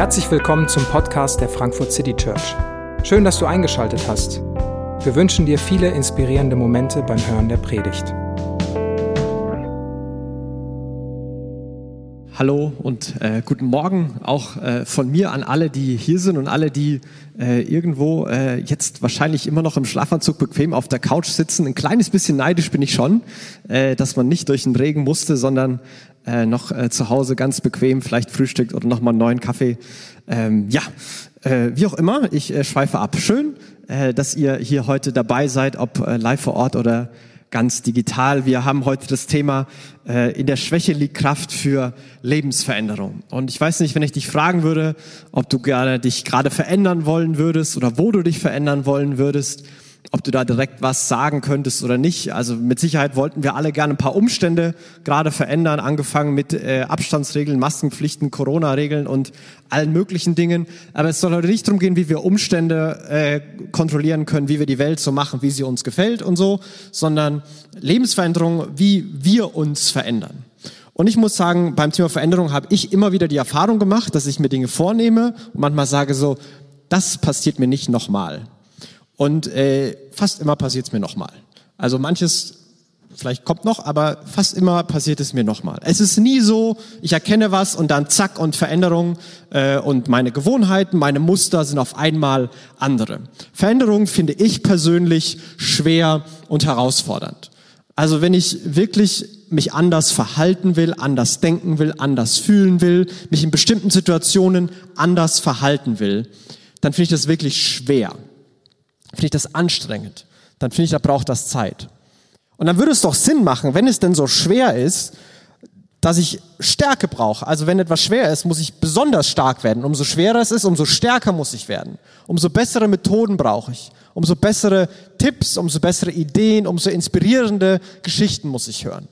Herzlich willkommen zum Podcast der Frankfurt City Church. Schön, dass du eingeschaltet hast. Wir wünschen dir viele inspirierende Momente beim Hören der Predigt. Hallo und äh, guten Morgen auch äh, von mir an alle, die hier sind und alle, die äh, irgendwo äh, jetzt wahrscheinlich immer noch im Schlafanzug bequem auf der Couch sitzen. Ein kleines bisschen neidisch bin ich schon, äh, dass man nicht durch den Regen musste, sondern äh, noch äh, zu Hause ganz bequem vielleicht frühstückt oder noch mal einen neuen Kaffee. Ähm, ja, äh, wie auch immer, ich äh, schweife ab. Schön, äh, dass ihr hier heute dabei seid, ob äh, live vor Ort oder ganz digital. Wir haben heute das Thema äh, in der Schwäche liegt Kraft für Lebensveränderung. Und ich weiß nicht, wenn ich dich fragen würde, ob du gerne dich gerade verändern wollen würdest oder wo du dich verändern wollen würdest, ob du da direkt was sagen könntest oder nicht. Also mit Sicherheit wollten wir alle gerne ein paar Umstände gerade verändern, angefangen mit äh, Abstandsregeln, Maskenpflichten, Corona-Regeln und allen möglichen Dingen. Aber es soll heute nicht darum gehen, wie wir Umstände äh, kontrollieren können, wie wir die Welt so machen, wie sie uns gefällt und so, sondern Lebensveränderung, wie wir uns verändern. Und ich muss sagen, beim Thema Veränderung habe ich immer wieder die Erfahrung gemacht, dass ich mir Dinge vornehme und manchmal sage so, das passiert mir nicht nochmal. Und äh, fast immer passiert es mir nochmal. Also manches vielleicht kommt noch, aber fast immer passiert es mir nochmal. Es ist nie so, ich erkenne was und dann zack und Veränderung äh, und meine Gewohnheiten, meine Muster sind auf einmal andere. Veränderung finde ich persönlich schwer und herausfordernd. Also wenn ich wirklich mich anders verhalten will, anders denken will, anders fühlen will, mich in bestimmten Situationen anders verhalten will, dann finde ich das wirklich schwer finde ich das anstrengend. Dann finde ich, da braucht das Zeit. Und dann würde es doch Sinn machen, wenn es denn so schwer ist, dass ich Stärke brauche. Also wenn etwas schwer ist, muss ich besonders stark werden. Umso schwerer es ist, umso stärker muss ich werden. Umso bessere Methoden brauche ich. Umso bessere Tipps, umso bessere Ideen, umso inspirierende Geschichten muss ich hören.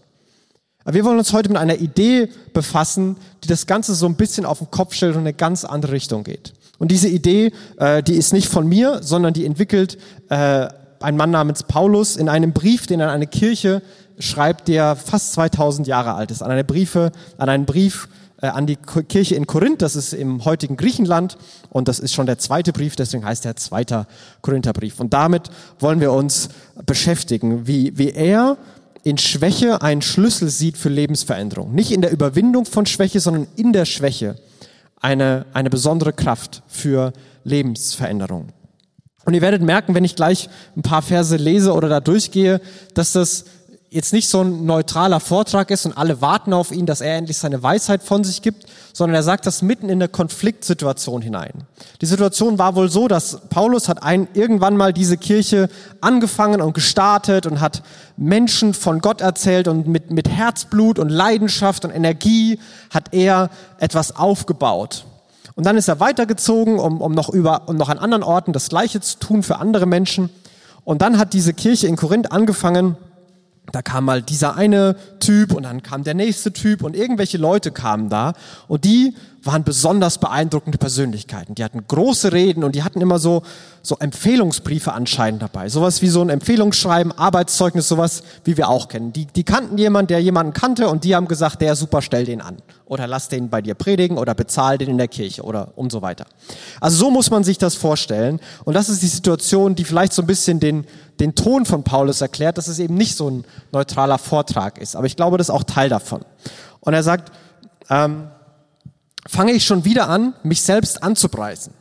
Aber wir wollen uns heute mit einer Idee befassen, die das Ganze so ein bisschen auf den Kopf stellt und in eine ganz andere Richtung geht. Und diese Idee, äh, die ist nicht von mir, sondern die entwickelt äh, ein Mann namens Paulus in einem Brief, den er an eine Kirche schreibt, der fast 2000 Jahre alt ist. An eine Briefe, an einen Brief äh, an die Kirche in Korinth, das ist im heutigen Griechenland und das ist schon der zweite Brief, deswegen heißt er zweiter Korintherbrief. Und damit wollen wir uns beschäftigen, wie, wie er in Schwäche einen Schlüssel sieht für Lebensveränderung. Nicht in der Überwindung von Schwäche, sondern in der Schwäche eine, eine besondere Kraft für Lebensveränderung. Und ihr werdet merken, wenn ich gleich ein paar Verse lese oder da durchgehe, dass das jetzt nicht so ein neutraler Vortrag ist und alle warten auf ihn, dass er endlich seine Weisheit von sich gibt, sondern er sagt das mitten in eine Konfliktsituation hinein. Die Situation war wohl so, dass Paulus hat ein, irgendwann mal diese Kirche angefangen und gestartet und hat Menschen von Gott erzählt und mit, mit Herzblut und Leidenschaft und Energie hat er etwas aufgebaut. Und dann ist er weitergezogen, um, um noch über, um noch an anderen Orten das Gleiche zu tun für andere Menschen. Und dann hat diese Kirche in Korinth angefangen, da kam mal dieser eine Typ und dann kam der nächste Typ und irgendwelche Leute kamen da und die waren besonders beeindruckende Persönlichkeiten. Die hatten große Reden und die hatten immer so, so Empfehlungsbriefe anscheinend dabei. Sowas wie so ein Empfehlungsschreiben, Arbeitszeugnis, sowas, wie wir auch kennen. Die, die kannten jemanden, der jemanden kannte und die haben gesagt, der super, stell den an. Oder lass den bei dir predigen oder bezahl den in der Kirche oder und so weiter. Also so muss man sich das vorstellen. Und das ist die Situation, die vielleicht so ein bisschen den, den Ton von Paulus erklärt, dass es eben nicht so ein neutraler Vortrag ist. Aber ich glaube, das ist auch Teil davon. Und er sagt, ähm, Fange ich schon wieder an, mich selbst anzupreisen?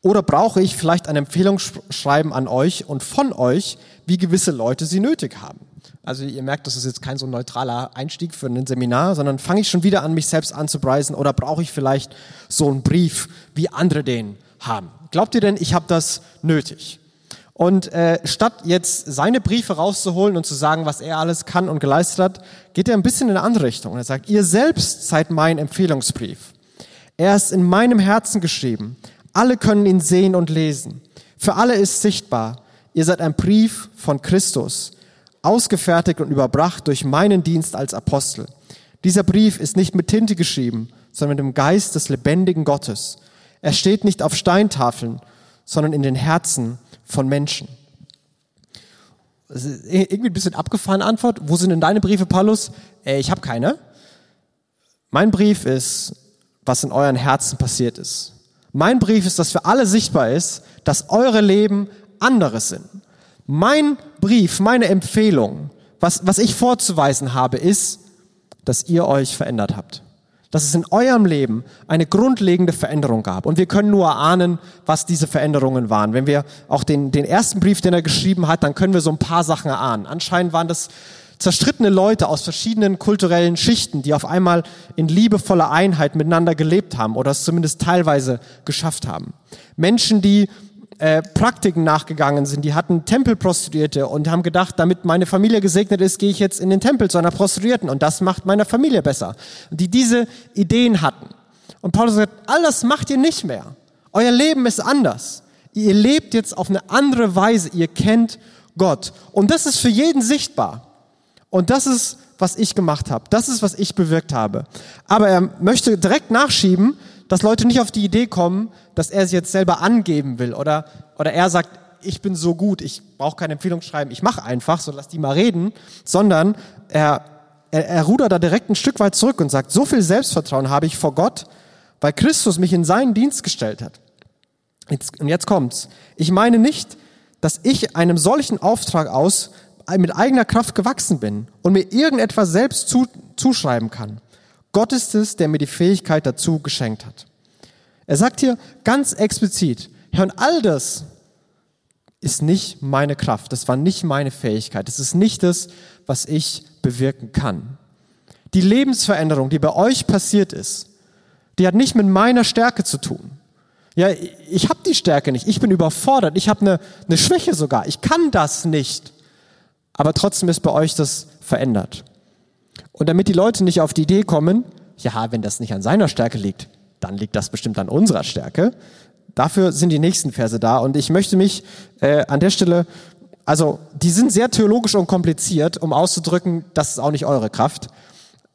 Oder brauche ich vielleicht ein Empfehlungsschreiben an euch und von euch, wie gewisse Leute sie nötig haben? Also ihr merkt, das ist jetzt kein so neutraler Einstieg für ein Seminar, sondern fange ich schon wieder an, mich selbst anzupreisen oder brauche ich vielleicht so einen Brief, wie andere den haben? Glaubt ihr denn, ich habe das nötig? Und äh, statt jetzt seine Briefe rauszuholen und zu sagen, was er alles kann und geleistet hat, geht er ein bisschen in eine andere Richtung. Er sagt, ihr selbst seid mein Empfehlungsbrief. Er ist in meinem Herzen geschrieben. Alle können ihn sehen und lesen. Für alle ist sichtbar. Ihr seid ein Brief von Christus, ausgefertigt und überbracht durch meinen Dienst als Apostel. Dieser Brief ist nicht mit Tinte geschrieben, sondern mit dem Geist des lebendigen Gottes. Er steht nicht auf Steintafeln, sondern in den Herzen von Menschen. irgendwie ein bisschen abgefahrene Antwort. Wo sind denn deine Briefe, Paulus? Äh, ich habe keine. Mein Brief ist was in euren Herzen passiert ist. Mein Brief ist, dass für alle sichtbar ist, dass eure Leben anderes sind. Mein Brief, meine Empfehlung, was, was ich vorzuweisen habe, ist, dass ihr euch verändert habt. Dass es in eurem Leben eine grundlegende Veränderung gab. Und wir können nur ahnen, was diese Veränderungen waren. Wenn wir auch den, den ersten Brief, den er geschrieben hat, dann können wir so ein paar Sachen erahnen. Anscheinend waren das zerstrittene Leute aus verschiedenen kulturellen Schichten, die auf einmal in liebevoller Einheit miteinander gelebt haben oder es zumindest teilweise geschafft haben. Menschen, die äh, Praktiken nachgegangen sind, die hatten Tempelprostituierte und haben gedacht, damit meine Familie gesegnet ist, gehe ich jetzt in den Tempel zu einer Prostituierten und das macht meiner Familie besser. Die diese Ideen hatten. Und Paulus sagt, all das macht ihr nicht mehr. Euer Leben ist anders. Ihr lebt jetzt auf eine andere Weise. Ihr kennt Gott. Und das ist für jeden sichtbar. Und das ist, was ich gemacht habe. Das ist, was ich bewirkt habe. Aber er möchte direkt nachschieben, dass Leute nicht auf die Idee kommen, dass er sich jetzt selber angeben will oder, oder er sagt, ich bin so gut, ich brauche keine Empfehlung schreiben, ich mache einfach, so lass die mal reden, sondern er, er, er rudert da direkt ein Stück weit zurück und sagt, so viel Selbstvertrauen habe ich vor Gott, weil Christus mich in seinen Dienst gestellt hat. Jetzt, und jetzt kommt's. Ich meine nicht, dass ich einem solchen Auftrag aus mit eigener Kraft gewachsen bin und mir irgendetwas selbst zu, zuschreiben kann. Gott ist es, der mir die Fähigkeit dazu geschenkt hat. Er sagt hier ganz explizit, Herr, und all das ist nicht meine Kraft, das war nicht meine Fähigkeit, das ist nicht das, was ich bewirken kann. Die Lebensveränderung, die bei euch passiert ist, die hat nicht mit meiner Stärke zu tun. Ja, ich habe die Stärke nicht, ich bin überfordert, ich habe eine, eine Schwäche sogar, ich kann das nicht. Aber trotzdem ist bei euch das verändert. Und damit die Leute nicht auf die Idee kommen, ja, wenn das nicht an seiner Stärke liegt, dann liegt das bestimmt an unserer Stärke. Dafür sind die nächsten Verse da. Und ich möchte mich äh, an der Stelle, also die sind sehr theologisch und kompliziert, um auszudrücken, das ist auch nicht eure Kraft.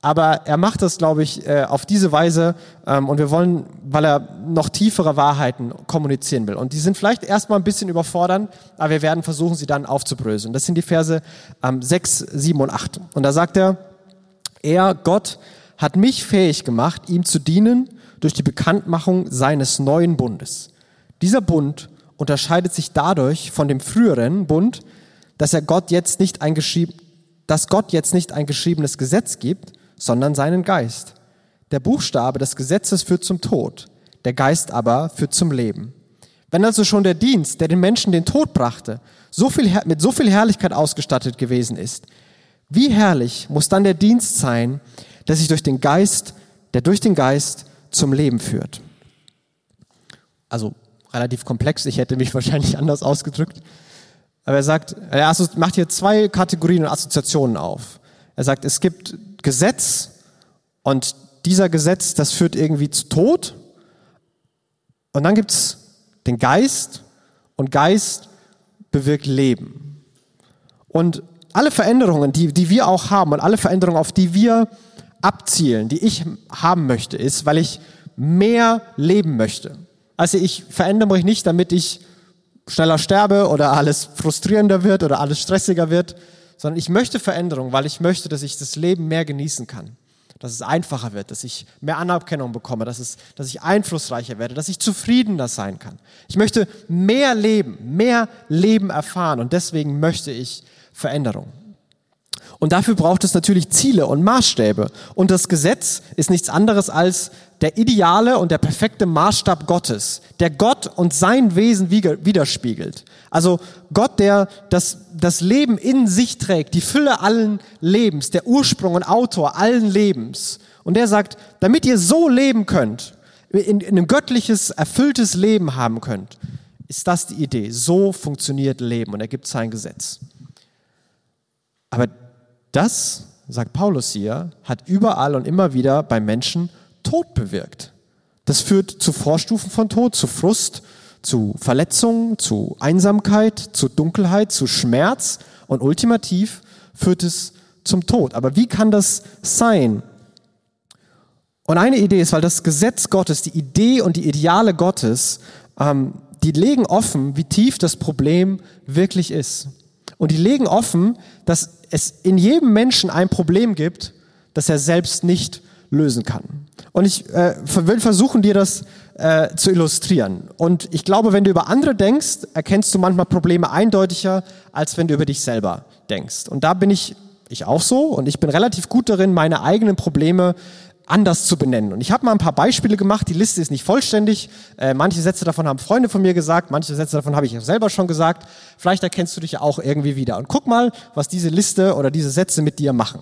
Aber er macht das, glaube ich, äh, auf diese Weise ähm, und wir wollen, weil er noch tiefere Wahrheiten kommunizieren will. Und die sind vielleicht erstmal ein bisschen überfordern, aber wir werden versuchen, sie dann aufzubröseln. Das sind die Verse ähm, 6, 7 und 8. Und da sagt er, er, Gott, hat mich fähig gemacht, ihm zu dienen durch die Bekanntmachung seines neuen Bundes. Dieser Bund unterscheidet sich dadurch von dem früheren Bund, dass er Gott jetzt nicht ein dass Gott jetzt nicht ein geschriebenes Gesetz gibt, sondern seinen Geist. Der Buchstabe des Gesetzes führt zum Tod, der Geist aber führt zum Leben. Wenn also schon der Dienst, der den Menschen den Tod brachte, so viel, mit so viel Herrlichkeit ausgestattet gewesen ist, wie herrlich muss dann der Dienst sein, der sich durch den Geist, der durch den Geist zum Leben führt. Also relativ komplex, ich hätte mich wahrscheinlich anders ausgedrückt. Aber er sagt, er macht hier zwei Kategorien und Assoziationen auf. Er sagt, es gibt Gesetz und dieser Gesetz, das führt irgendwie zu Tod. Und dann gibt's den Geist und Geist bewirkt Leben. Und alle Veränderungen, die, die wir auch haben und alle Veränderungen, auf die wir abzielen, die ich haben möchte, ist, weil ich mehr leben möchte. Also ich verändere mich nicht, damit ich schneller sterbe oder alles frustrierender wird oder alles stressiger wird, sondern ich möchte Veränderung, weil ich möchte, dass ich das Leben mehr genießen kann. Dass es einfacher wird, dass ich mehr Anerkennung bekomme, dass, es, dass ich einflussreicher werde, dass ich zufriedener sein kann. Ich möchte mehr leben, mehr Leben erfahren und deswegen möchte ich Veränderung. Und dafür braucht es natürlich Ziele und Maßstäbe. Und das Gesetz ist nichts anderes als der ideale und der perfekte Maßstab Gottes, der Gott und sein Wesen widerspiegelt. Also Gott, der das, das Leben in sich trägt, die Fülle allen Lebens, der Ursprung und Autor allen Lebens. Und der sagt, damit ihr so leben könnt, in, in ein göttliches, erfülltes Leben haben könnt, ist das die Idee. So funktioniert Leben und er gibt sein Gesetz. Aber das, sagt Paulus hier, hat überall und immer wieder bei Menschen Tod bewirkt. Das führt zu Vorstufen von Tod, zu Frust, zu Verletzungen, zu Einsamkeit, zu Dunkelheit, zu Schmerz und ultimativ führt es zum Tod. Aber wie kann das sein? Und eine Idee ist, weil das Gesetz Gottes, die Idee und die Ideale Gottes, ähm, die legen offen, wie tief das Problem wirklich ist. Und die legen offen, dass es in jedem Menschen ein Problem gibt, das er selbst nicht lösen kann. Und ich äh, will versuchen, dir das äh, zu illustrieren. Und ich glaube, wenn du über andere denkst, erkennst du manchmal Probleme eindeutiger, als wenn du über dich selber denkst. Und da bin ich, ich auch so, und ich bin relativ gut darin, meine eigenen Probleme anders zu benennen. Und ich habe mal ein paar Beispiele gemacht. Die Liste ist nicht vollständig. Äh, manche Sätze davon haben Freunde von mir gesagt, manche Sätze davon habe ich selber schon gesagt. Vielleicht erkennst du dich ja auch irgendwie wieder. Und guck mal, was diese Liste oder diese Sätze mit dir machen.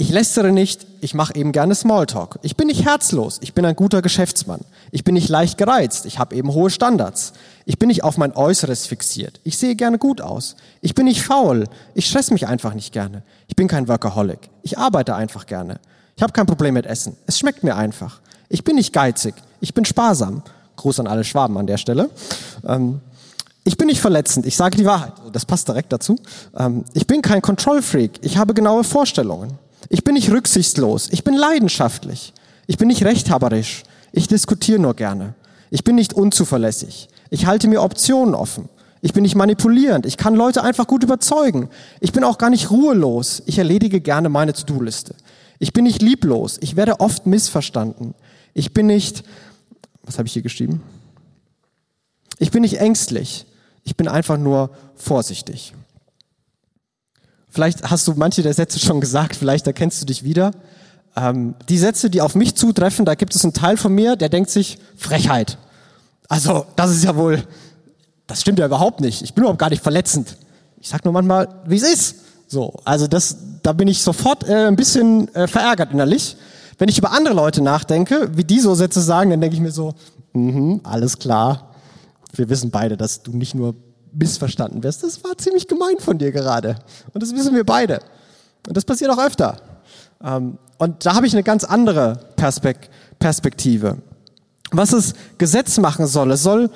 Ich lästere nicht, ich mache eben gerne Smalltalk. Ich bin nicht herzlos, ich bin ein guter Geschäftsmann. Ich bin nicht leicht gereizt, ich habe eben hohe Standards. Ich bin nicht auf mein Äußeres fixiert. Ich sehe gerne gut aus. Ich bin nicht faul, ich stress mich einfach nicht gerne. Ich bin kein Workaholic. Ich arbeite einfach gerne. Ich habe kein Problem mit Essen. Es schmeckt mir einfach. Ich bin nicht geizig, ich bin sparsam. Gruß an alle Schwaben an der Stelle. Ähm, ich bin nicht verletzend, ich sage die Wahrheit. Das passt direkt dazu. Ähm, ich bin kein Control Freak, ich habe genaue Vorstellungen. Ich bin nicht rücksichtslos, ich bin leidenschaftlich. Ich bin nicht rechthaberisch, ich diskutiere nur gerne. Ich bin nicht unzuverlässig. Ich halte mir Optionen offen. Ich bin nicht manipulierend. Ich kann Leute einfach gut überzeugen. Ich bin auch gar nicht ruhelos. Ich erledige gerne meine To-Do-Liste. Ich bin nicht lieblos. Ich werde oft missverstanden. Ich bin nicht, was habe ich hier geschrieben? Ich bin nicht ängstlich. Ich bin einfach nur vorsichtig. Vielleicht hast du manche der Sätze schon gesagt, vielleicht erkennst du dich wieder. Ähm, die Sätze, die auf mich zutreffen, da gibt es einen Teil von mir, der denkt sich, Frechheit. Also, das ist ja wohl, das stimmt ja überhaupt nicht. Ich bin überhaupt gar nicht verletzend. Ich sag nur manchmal, wie es ist. So, also das, da bin ich sofort äh, ein bisschen äh, verärgert innerlich. Wenn ich über andere Leute nachdenke, wie die so Sätze sagen, dann denke ich mir so, mh, alles klar. Wir wissen beide, dass du nicht nur missverstanden wirst. Das war ziemlich gemein von dir gerade. Und das wissen wir beide. Und das passiert auch öfter. Ähm, und da habe ich eine ganz andere Perspektive. Was das Gesetz machen soll, es soll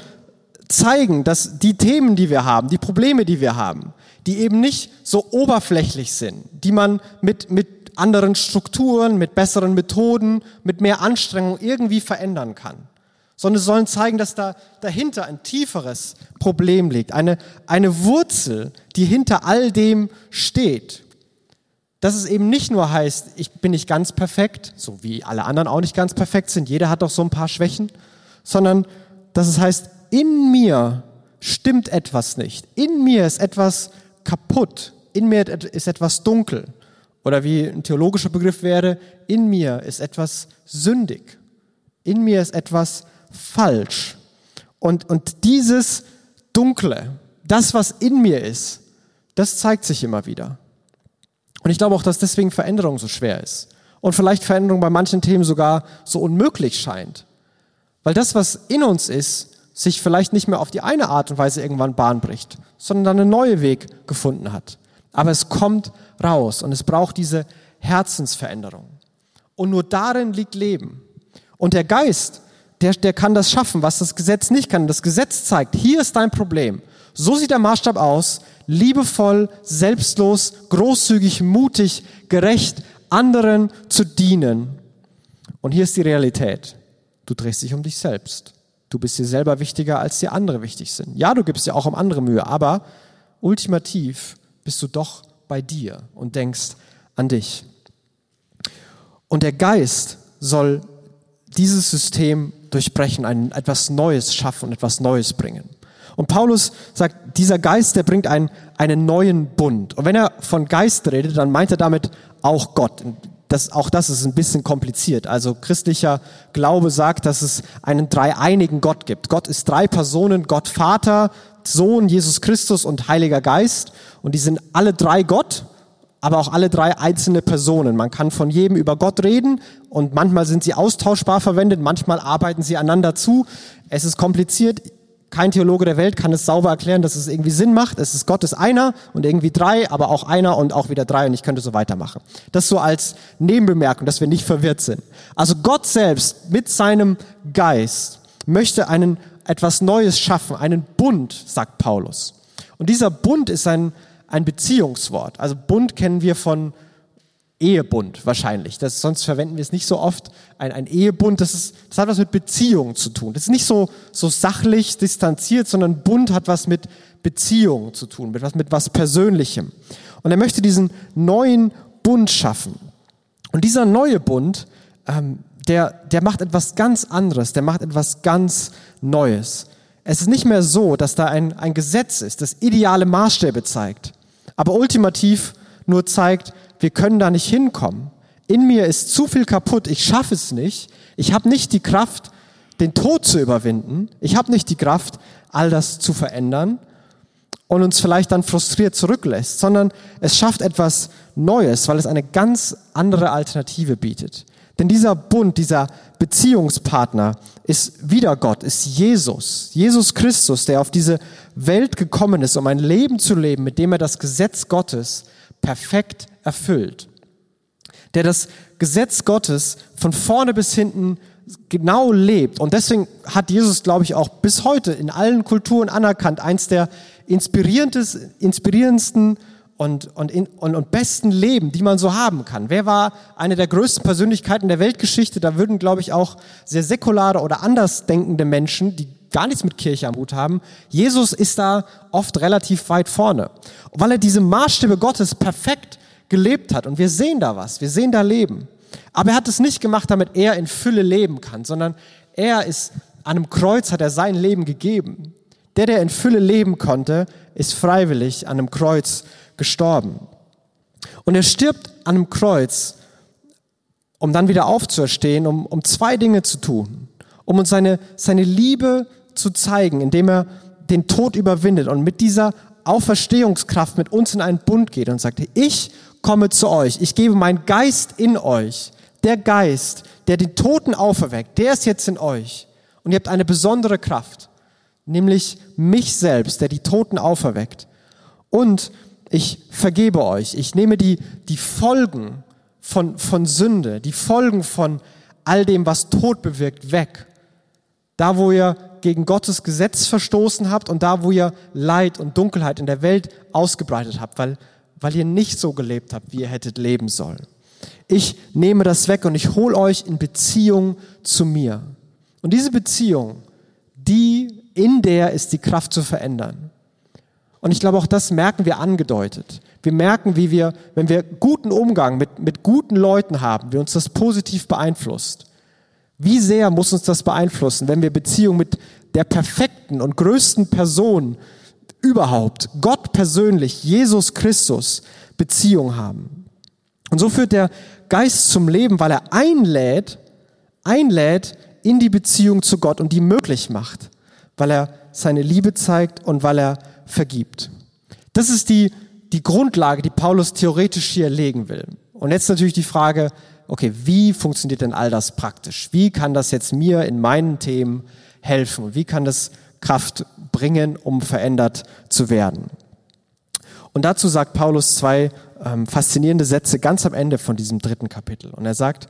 zeigen, dass die Themen, die wir haben, die Probleme, die wir haben, die eben nicht so oberflächlich sind, die man mit, mit anderen Strukturen, mit besseren Methoden, mit mehr Anstrengung irgendwie verändern kann sondern sollen zeigen, dass da dahinter ein tieferes Problem liegt, eine, eine Wurzel, die hinter all dem steht. Dass es eben nicht nur heißt, ich bin nicht ganz perfekt, so wie alle anderen auch nicht ganz perfekt sind, jeder hat doch so ein paar Schwächen, sondern dass es heißt, in mir stimmt etwas nicht, in mir ist etwas kaputt, in mir ist etwas dunkel. Oder wie ein theologischer Begriff wäre, in mir ist etwas sündig, in mir ist etwas falsch. Und, und dieses Dunkle, das, was in mir ist, das zeigt sich immer wieder. Und ich glaube auch, dass deswegen Veränderung so schwer ist. Und vielleicht Veränderung bei manchen Themen sogar so unmöglich scheint. Weil das, was in uns ist, sich vielleicht nicht mehr auf die eine Art und Weise irgendwann Bahn bricht, sondern dann einen neuen Weg gefunden hat. Aber es kommt raus und es braucht diese Herzensveränderung. Und nur darin liegt Leben. Und der Geist, der, der kann das schaffen, was das Gesetz nicht kann. Das Gesetz zeigt, hier ist dein Problem. So sieht der Maßstab aus. Liebevoll, selbstlos, großzügig, mutig, gerecht, anderen zu dienen. Und hier ist die Realität. Du drehst dich um dich selbst. Du bist dir selber wichtiger, als dir andere wichtig sind. Ja, du gibst dir auch um andere Mühe, aber ultimativ bist du doch bei dir und denkst an dich. Und der Geist soll dieses System durchbrechen, ein, etwas Neues schaffen und etwas Neues bringen. Und Paulus sagt, dieser Geist, der bringt einen, einen neuen Bund. Und wenn er von Geist redet, dann meint er damit auch Gott. Das, auch das ist ein bisschen kompliziert. Also christlicher Glaube sagt, dass es einen dreieinigen Gott gibt. Gott ist drei Personen, Gott Vater, Sohn, Jesus Christus und Heiliger Geist. Und die sind alle drei Gott aber auch alle drei einzelne Personen. Man kann von jedem über Gott reden und manchmal sind sie austauschbar verwendet, manchmal arbeiten sie einander zu. Es ist kompliziert. Kein Theologe der Welt kann es sauber erklären, dass es irgendwie Sinn macht. Es ist Gott ist einer und irgendwie drei, aber auch einer und auch wieder drei und ich könnte so weitermachen. Das so als Nebenbemerkung, dass wir nicht verwirrt sind. Also Gott selbst mit seinem Geist möchte einen etwas Neues schaffen, einen Bund, sagt Paulus. Und dieser Bund ist ein, ein Beziehungswort. Also Bund kennen wir von Ehebund wahrscheinlich. Das, sonst verwenden wir es nicht so oft. Ein, ein Ehebund, das, ist, das hat was mit Beziehung zu tun. Das ist nicht so, so sachlich distanziert, sondern Bund hat was mit Beziehung zu tun, mit was, mit was Persönlichem. Und er möchte diesen neuen Bund schaffen. Und dieser neue Bund ähm, der, der macht etwas ganz anderes, der macht etwas ganz Neues. Es ist nicht mehr so, dass da ein, ein Gesetz ist, das ideale Maßstäbe zeigt, aber ultimativ nur zeigt, wir können da nicht hinkommen. In mir ist zu viel kaputt, ich schaffe es nicht, ich habe nicht die Kraft, den Tod zu überwinden, ich habe nicht die Kraft, all das zu verändern und uns vielleicht dann frustriert zurücklässt, sondern es schafft etwas Neues, weil es eine ganz andere Alternative bietet. Denn dieser Bund, dieser Beziehungspartner ist wieder Gott, ist Jesus. Jesus Christus, der auf diese Welt gekommen ist, um ein Leben zu leben, mit dem er das Gesetz Gottes perfekt erfüllt. Der das Gesetz Gottes von vorne bis hinten genau lebt. Und deswegen hat Jesus, glaube ich, auch bis heute in allen Kulturen anerkannt, eins der inspirierendsten und, und, und, und besten Leben, die man so haben kann. Wer war eine der größten Persönlichkeiten der Weltgeschichte? Da würden, glaube ich, auch sehr säkulare oder andersdenkende Menschen, die gar nichts mit Kirche am Hut haben. Jesus ist da oft relativ weit vorne, weil er diese Maßstäbe Gottes perfekt gelebt hat. Und wir sehen da was, wir sehen da Leben. Aber er hat es nicht gemacht, damit er in Fülle leben kann, sondern er ist an einem Kreuz, hat er sein Leben gegeben. Der, der in Fülle leben konnte, ist freiwillig an einem Kreuz gestorben. Und er stirbt an einem Kreuz, um dann wieder aufzuerstehen, um, um zwei Dinge zu tun. Um uns seine, seine Liebe zu zeigen, indem er den Tod überwindet und mit dieser Auferstehungskraft mit uns in einen Bund geht und sagt, ich komme zu euch, ich gebe meinen Geist in euch. Der Geist, der den Toten auferweckt, der ist jetzt in euch. Und ihr habt eine besondere Kraft, nämlich mich selbst, der die Toten auferweckt. Und ich vergebe euch. Ich nehme die, die Folgen von, von Sünde, die Folgen von all dem, was Tod bewirkt, weg. Da, wo ihr gegen Gottes Gesetz verstoßen habt und da, wo ihr Leid und Dunkelheit in der Welt ausgebreitet habt, weil, weil ihr nicht so gelebt habt, wie ihr hättet leben sollen. Ich nehme das weg und ich hole euch in Beziehung zu mir. Und diese Beziehung, die, in der ist die Kraft zu verändern. Und ich glaube, auch das merken wir angedeutet. Wir merken, wie wir, wenn wir guten Umgang mit, mit guten Leuten haben, wie uns das positiv beeinflusst. Wie sehr muss uns das beeinflussen, wenn wir Beziehung mit der perfekten und größten Person überhaupt, Gott persönlich, Jesus Christus, Beziehung haben. Und so führt der Geist zum Leben, weil er einlädt, einlädt in die Beziehung zu Gott und die möglich macht, weil er seine Liebe zeigt und weil er vergibt. Das ist die, die Grundlage, die Paulus theoretisch hier legen will. Und jetzt natürlich die Frage, okay, wie funktioniert denn all das praktisch? Wie kann das jetzt mir in meinen Themen helfen? wie kann das Kraft bringen, um verändert zu werden? Und dazu sagt Paulus zwei ähm, faszinierende Sätze ganz am Ende von diesem dritten Kapitel. Und er sagt,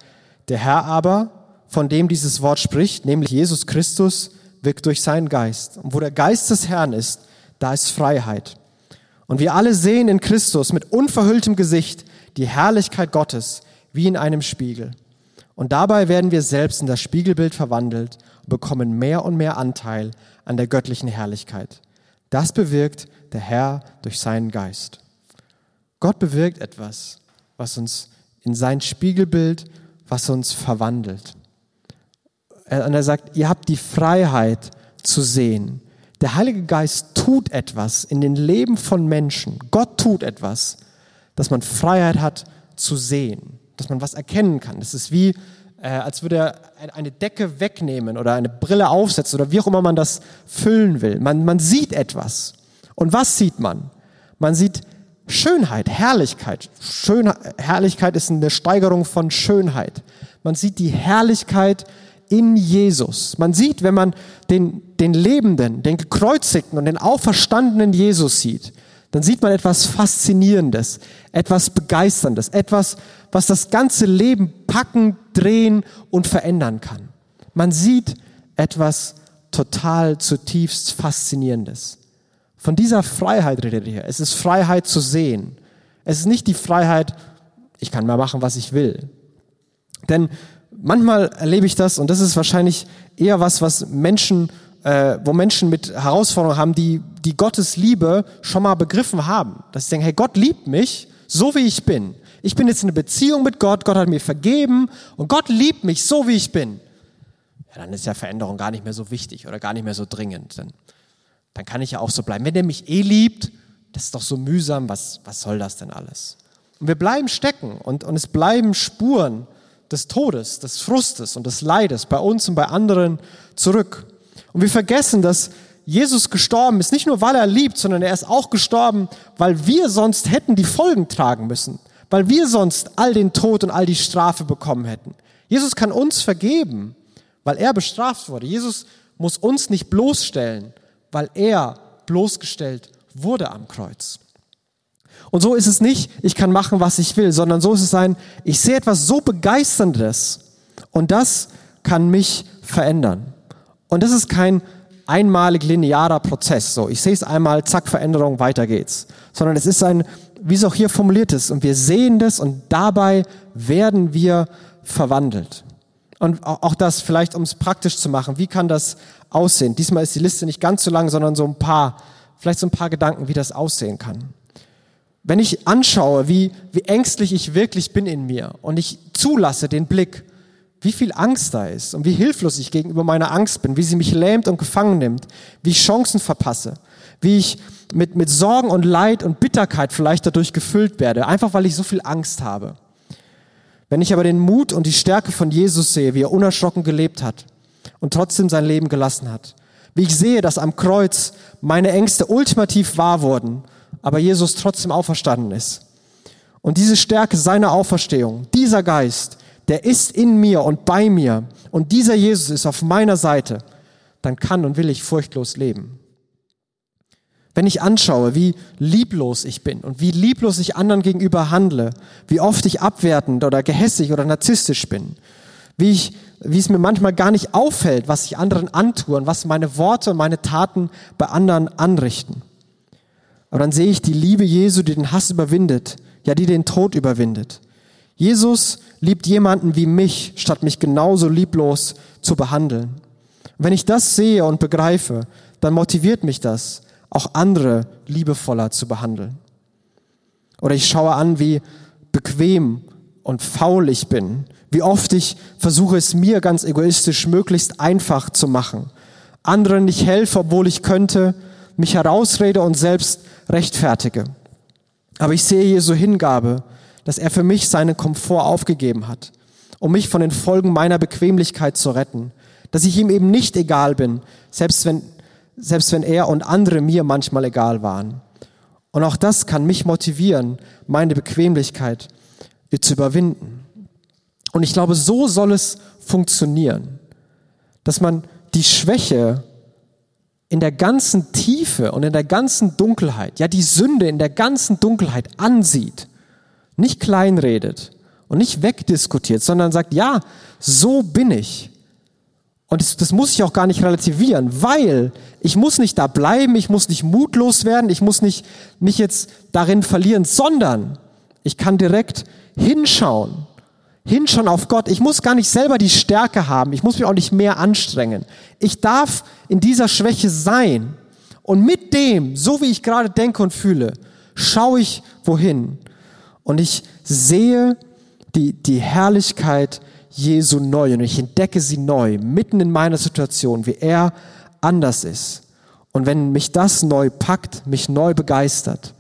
der Herr aber, von dem dieses Wort spricht, nämlich Jesus Christus, wirkt durch seinen Geist. Und wo der Geist des Herrn ist, da ist Freiheit. Und wir alle sehen in Christus mit unverhülltem Gesicht die Herrlichkeit Gottes wie in einem Spiegel. Und dabei werden wir selbst in das Spiegelbild verwandelt und bekommen mehr und mehr Anteil an der göttlichen Herrlichkeit. Das bewirkt der Herr durch seinen Geist. Gott bewirkt etwas, was uns in sein Spiegelbild, was uns verwandelt. Und er sagt, ihr habt die Freiheit zu sehen. Der Heilige Geist tut etwas in den Leben von Menschen. Gott tut etwas, dass man Freiheit hat zu sehen, dass man was erkennen kann. Das ist wie, äh, als würde er eine Decke wegnehmen oder eine Brille aufsetzen oder wie auch immer man das füllen will. Man, man sieht etwas. Und was sieht man? Man sieht Schönheit, Herrlichkeit. Schön, Herrlichkeit ist eine Steigerung von Schönheit. Man sieht die Herrlichkeit in Jesus. Man sieht, wenn man den, den Lebenden, den gekreuzigten und den auferstandenen Jesus sieht, dann sieht man etwas Faszinierendes, etwas Begeisterndes, etwas, was das ganze Leben packen, drehen und verändern kann. Man sieht etwas total zutiefst Faszinierendes. Von dieser Freiheit redet er hier. Es ist Freiheit zu sehen. Es ist nicht die Freiheit, ich kann mal machen, was ich will. Denn manchmal erlebe ich das und das ist wahrscheinlich eher was, was Menschen, äh, wo Menschen mit Herausforderungen haben, die, die Gottes Liebe schon mal begriffen haben. Dass sie denken, hey, Gott liebt mich, so wie ich bin. Ich bin jetzt in einer Beziehung mit Gott, Gott hat mir vergeben und Gott liebt mich so, wie ich bin. Ja, dann ist ja Veränderung gar nicht mehr so wichtig oder gar nicht mehr so dringend. Dann, dann kann ich ja auch so bleiben. Wenn der mich eh liebt, das ist doch so mühsam, was, was soll das denn alles? Und wir bleiben stecken und, und es bleiben Spuren des Todes, des Frustes und des Leides bei uns und bei anderen zurück. Und wir vergessen, dass Jesus gestorben ist, nicht nur weil er liebt, sondern er ist auch gestorben, weil wir sonst hätten die Folgen tragen müssen, weil wir sonst all den Tod und all die Strafe bekommen hätten. Jesus kann uns vergeben, weil er bestraft wurde. Jesus muss uns nicht bloßstellen, weil er bloßgestellt wurde am Kreuz. Und so ist es nicht, ich kann machen, was ich will, sondern so ist es ein, ich sehe etwas so Begeisterndes und das kann mich verändern. Und das ist kein einmalig linearer Prozess. So, ich sehe es einmal, zack, Veränderung, weiter geht's. Sondern es ist ein, wie es auch hier formuliert ist, und wir sehen das und dabei werden wir verwandelt. Und auch das vielleicht, um es praktisch zu machen, wie kann das aussehen? Diesmal ist die Liste nicht ganz so lang, sondern so ein paar, vielleicht so ein paar Gedanken, wie das aussehen kann. Wenn ich anschaue, wie, wie ängstlich ich wirklich bin in mir und ich zulasse den Blick, wie viel Angst da ist und wie hilflos ich gegenüber meiner Angst bin, wie sie mich lähmt und gefangen nimmt, wie ich Chancen verpasse, wie ich mit, mit Sorgen und Leid und Bitterkeit vielleicht dadurch gefüllt werde, einfach weil ich so viel Angst habe. Wenn ich aber den Mut und die Stärke von Jesus sehe, wie er unerschrocken gelebt hat und trotzdem sein Leben gelassen hat, wie ich sehe, dass am Kreuz meine Ängste ultimativ wahr wurden, aber Jesus trotzdem auferstanden ist. Und diese Stärke seiner Auferstehung, dieser Geist, der ist in mir und bei mir und dieser Jesus ist auf meiner Seite, dann kann und will ich furchtlos leben. Wenn ich anschaue, wie lieblos ich bin und wie lieblos ich anderen gegenüber handle, wie oft ich abwertend oder gehässig oder narzisstisch bin, wie ich, wie es mir manchmal gar nicht auffällt, was ich anderen antue und was meine Worte und meine Taten bei anderen anrichten. Aber dann sehe ich die Liebe Jesu, die den Hass überwindet, ja, die den Tod überwindet. Jesus liebt jemanden wie mich, statt mich genauso lieblos zu behandeln. Wenn ich das sehe und begreife, dann motiviert mich das, auch andere liebevoller zu behandeln. Oder ich schaue an, wie bequem und faul ich bin, wie oft ich versuche es mir ganz egoistisch möglichst einfach zu machen, anderen nicht helfe, obwohl ich könnte, mich herausrede und selbst rechtfertige. Aber ich sehe Jesu Hingabe dass er für mich seinen Komfort aufgegeben hat, um mich von den Folgen meiner Bequemlichkeit zu retten. Dass ich ihm eben nicht egal bin, selbst wenn, selbst wenn er und andere mir manchmal egal waren. Und auch das kann mich motivieren, meine Bequemlichkeit zu überwinden. Und ich glaube, so soll es funktionieren, dass man die Schwäche in der ganzen Tiefe und in der ganzen Dunkelheit, ja die Sünde in der ganzen Dunkelheit ansieht nicht kleinredet und nicht wegdiskutiert, sondern sagt, ja, so bin ich. Und das, das, muss ich auch gar nicht relativieren, weil ich muss nicht da bleiben, ich muss nicht mutlos werden, ich muss nicht mich jetzt darin verlieren, sondern ich kann direkt hinschauen, hinschauen auf Gott. Ich muss gar nicht selber die Stärke haben, ich muss mich auch nicht mehr anstrengen. Ich darf in dieser Schwäche sein. Und mit dem, so wie ich gerade denke und fühle, schaue ich wohin. Und ich sehe die, die Herrlichkeit Jesu neu und ich entdecke sie neu, mitten in meiner Situation, wie er anders ist. Und wenn mich das neu packt, mich neu begeistert,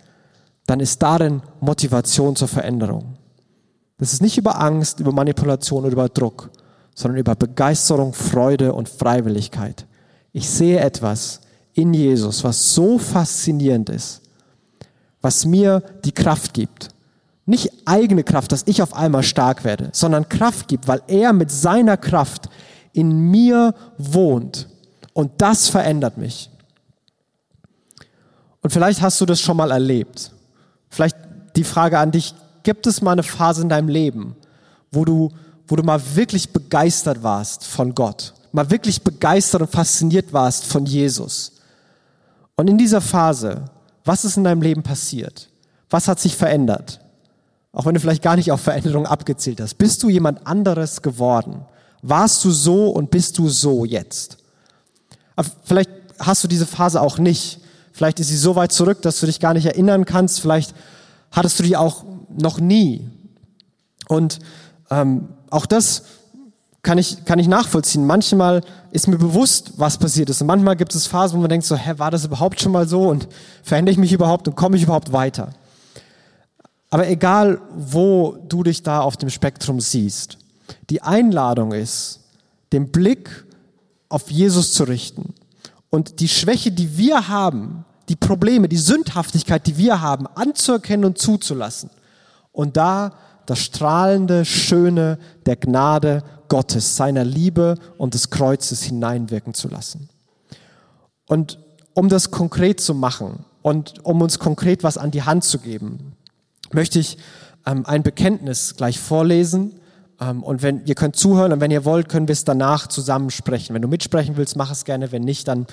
dann ist darin Motivation zur Veränderung. Das ist nicht über Angst, über Manipulation oder über Druck, sondern über Begeisterung, Freude und Freiwilligkeit. Ich sehe etwas in Jesus, was so faszinierend ist, was mir die Kraft gibt, nicht eigene Kraft, dass ich auf einmal stark werde, sondern Kraft gibt, weil er mit seiner Kraft in mir wohnt. Und das verändert mich. Und vielleicht hast du das schon mal erlebt. Vielleicht die Frage an dich, gibt es mal eine Phase in deinem Leben, wo du, wo du mal wirklich begeistert warst von Gott, mal wirklich begeistert und fasziniert warst von Jesus? Und in dieser Phase, was ist in deinem Leben passiert? Was hat sich verändert? Auch wenn du vielleicht gar nicht auf Veränderung abgezielt hast. Bist du jemand anderes geworden? Warst du so und bist du so jetzt? Vielleicht hast du diese Phase auch nicht. Vielleicht ist sie so weit zurück, dass du dich gar nicht erinnern kannst. Vielleicht hattest du die auch noch nie. Und ähm, auch das kann ich, kann ich nachvollziehen. Manchmal ist mir bewusst, was passiert ist. Und manchmal gibt es Phasen, wo man denkt so, hä, war das überhaupt schon mal so? Und verändere ich mich überhaupt und komme ich überhaupt weiter? Aber egal, wo du dich da auf dem Spektrum siehst, die Einladung ist, den Blick auf Jesus zu richten und die Schwäche, die wir haben, die Probleme, die Sündhaftigkeit, die wir haben, anzuerkennen und zuzulassen. Und da das strahlende, schöne der Gnade Gottes, seiner Liebe und des Kreuzes hineinwirken zu lassen. Und um das konkret zu machen und um uns konkret was an die Hand zu geben, möchte ich ähm, ein Bekenntnis gleich vorlesen. Ähm, und wenn ihr könnt zuhören und wenn ihr wollt, können wir es danach zusammen sprechen. Wenn du mitsprechen willst, mach es gerne. Wenn nicht, dann,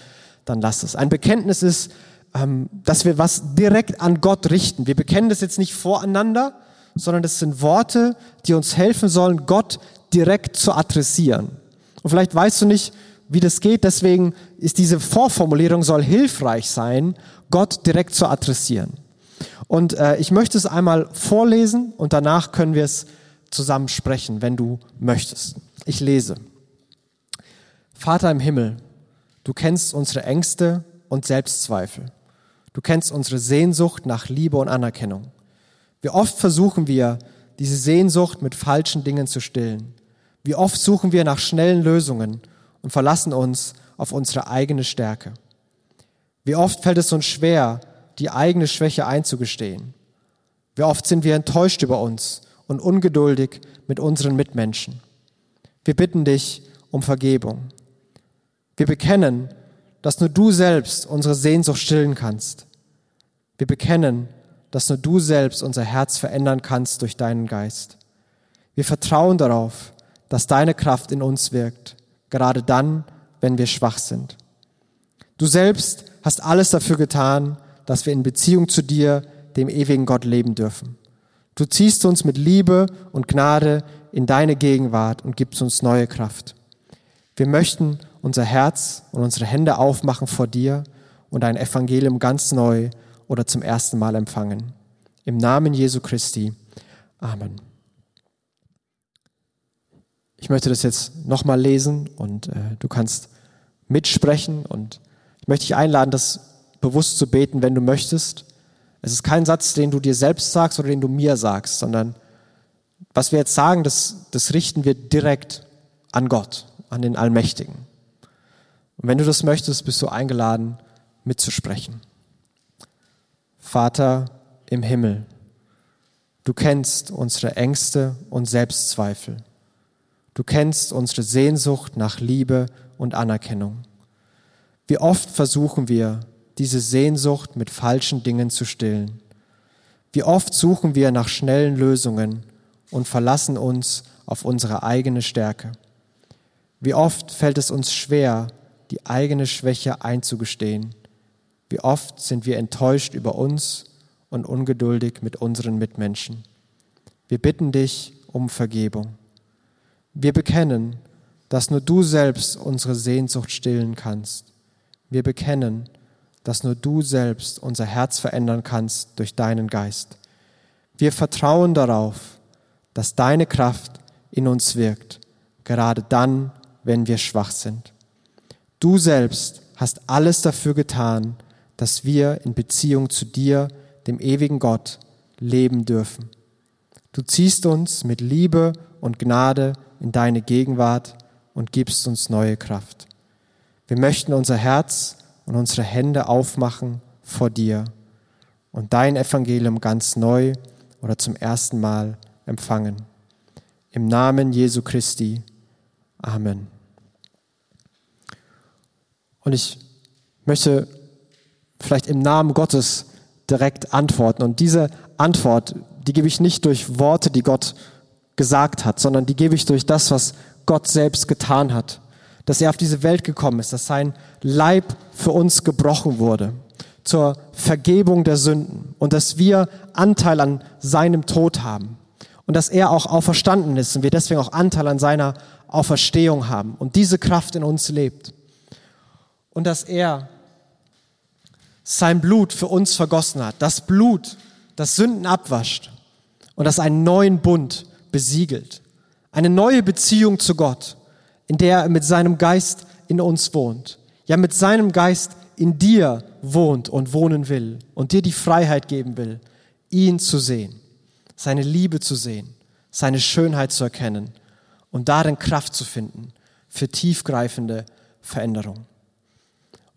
dann lass es. Ein Bekenntnis ist, ähm, dass wir was direkt an Gott richten. Wir bekennen das jetzt nicht voreinander, sondern das sind Worte, die uns helfen sollen, Gott direkt zu adressieren. Und vielleicht weißt du nicht, wie das geht, deswegen ist diese Vorformulierung soll hilfreich sein, Gott direkt zu adressieren. Und äh, ich möchte es einmal vorlesen und danach können wir es zusammen sprechen, wenn du möchtest. Ich lese. Vater im Himmel, du kennst unsere Ängste und Selbstzweifel. Du kennst unsere Sehnsucht nach Liebe und Anerkennung. Wie oft versuchen wir, diese Sehnsucht mit falschen Dingen zu stillen. Wie oft suchen wir nach schnellen Lösungen und verlassen uns auf unsere eigene Stärke. Wie oft fällt es uns schwer, die eigene Schwäche einzugestehen. Wie oft sind wir enttäuscht über uns und ungeduldig mit unseren Mitmenschen. Wir bitten dich um Vergebung. Wir bekennen, dass nur du selbst unsere Sehnsucht stillen kannst. Wir bekennen, dass nur du selbst unser Herz verändern kannst durch deinen Geist. Wir vertrauen darauf, dass deine Kraft in uns wirkt, gerade dann, wenn wir schwach sind. Du selbst hast alles dafür getan, dass wir in Beziehung zu dir, dem ewigen Gott, leben dürfen. Du ziehst uns mit Liebe und Gnade in deine Gegenwart und gibst uns neue Kraft. Wir möchten unser Herz und unsere Hände aufmachen vor dir und dein Evangelium ganz neu oder zum ersten Mal empfangen. Im Namen Jesu Christi. Amen. Ich möchte das jetzt nochmal lesen und äh, du kannst mitsprechen und ich möchte dich einladen, das bewusst zu beten, wenn du möchtest. Es ist kein Satz, den du dir selbst sagst oder den du mir sagst, sondern was wir jetzt sagen, das, das richten wir direkt an Gott, an den Allmächtigen. Und wenn du das möchtest, bist du eingeladen, mitzusprechen. Vater im Himmel, du kennst unsere Ängste und Selbstzweifel. Du kennst unsere Sehnsucht nach Liebe und Anerkennung. Wie oft versuchen wir, diese Sehnsucht mit falschen Dingen zu stillen. Wie oft suchen wir nach schnellen Lösungen und verlassen uns auf unsere eigene Stärke. Wie oft fällt es uns schwer, die eigene Schwäche einzugestehen. Wie oft sind wir enttäuscht über uns und ungeduldig mit unseren Mitmenschen. Wir bitten dich um Vergebung. Wir bekennen, dass nur du selbst unsere Sehnsucht stillen kannst. Wir bekennen, dass nur du selbst unser Herz verändern kannst durch deinen Geist. Wir vertrauen darauf, dass deine Kraft in uns wirkt, gerade dann, wenn wir schwach sind. Du selbst hast alles dafür getan, dass wir in Beziehung zu dir, dem ewigen Gott, leben dürfen. Du ziehst uns mit Liebe und Gnade in deine Gegenwart und gibst uns neue Kraft. Wir möchten unser Herz und unsere Hände aufmachen vor dir und dein Evangelium ganz neu oder zum ersten Mal empfangen. Im Namen Jesu Christi. Amen. Und ich möchte vielleicht im Namen Gottes direkt antworten. Und diese Antwort, die gebe ich nicht durch Worte, die Gott gesagt hat, sondern die gebe ich durch das, was Gott selbst getan hat. Dass er auf diese Welt gekommen ist, dass sein Leib für uns gebrochen wurde zur Vergebung der Sünden und dass wir Anteil an seinem Tod haben und dass er auch auferstanden ist und wir deswegen auch Anteil an seiner Auferstehung haben und diese Kraft in uns lebt und dass er sein Blut für uns vergossen hat, das Blut, das Sünden abwascht und das einen neuen Bund besiegelt. Eine neue Beziehung zu Gott, in der er mit seinem Geist in uns wohnt. Ja, mit seinem Geist in dir wohnt und wohnen will und dir die Freiheit geben will, ihn zu sehen, seine Liebe zu sehen, seine Schönheit zu erkennen und darin Kraft zu finden für tiefgreifende Veränderung.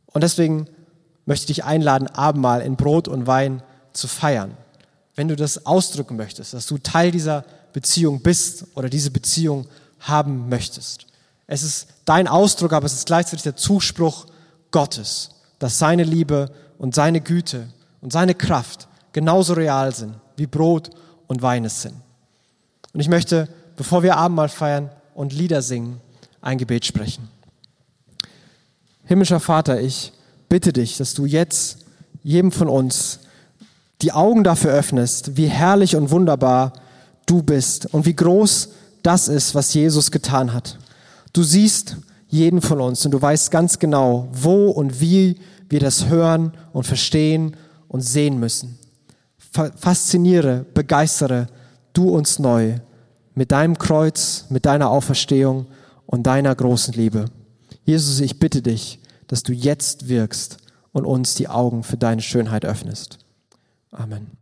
Und deswegen möchte ich dich einladen, Abendmahl in Brot und Wein zu feiern. Wenn du das ausdrücken möchtest, dass du Teil dieser Beziehung bist oder diese Beziehung haben möchtest. Es ist dein Ausdruck, aber es ist gleichzeitig der Zuspruch Gottes, dass seine Liebe und seine Güte und seine Kraft genauso real sind, wie Brot und Wein es sind. Und ich möchte, bevor wir Abendmahl feiern und Lieder singen, ein Gebet sprechen. Himmlischer Vater, ich bitte dich, dass du jetzt jedem von uns die Augen dafür öffnest, wie herrlich und wunderbar du bist und wie groß das ist, was Jesus getan hat. Du siehst jeden von uns und du weißt ganz genau, wo und wie wir das hören und verstehen und sehen müssen. Fasziniere, begeistere du uns neu mit deinem Kreuz, mit deiner Auferstehung und deiner großen Liebe. Jesus, ich bitte dich, dass du jetzt wirkst und uns die Augen für deine Schönheit öffnest. Amen.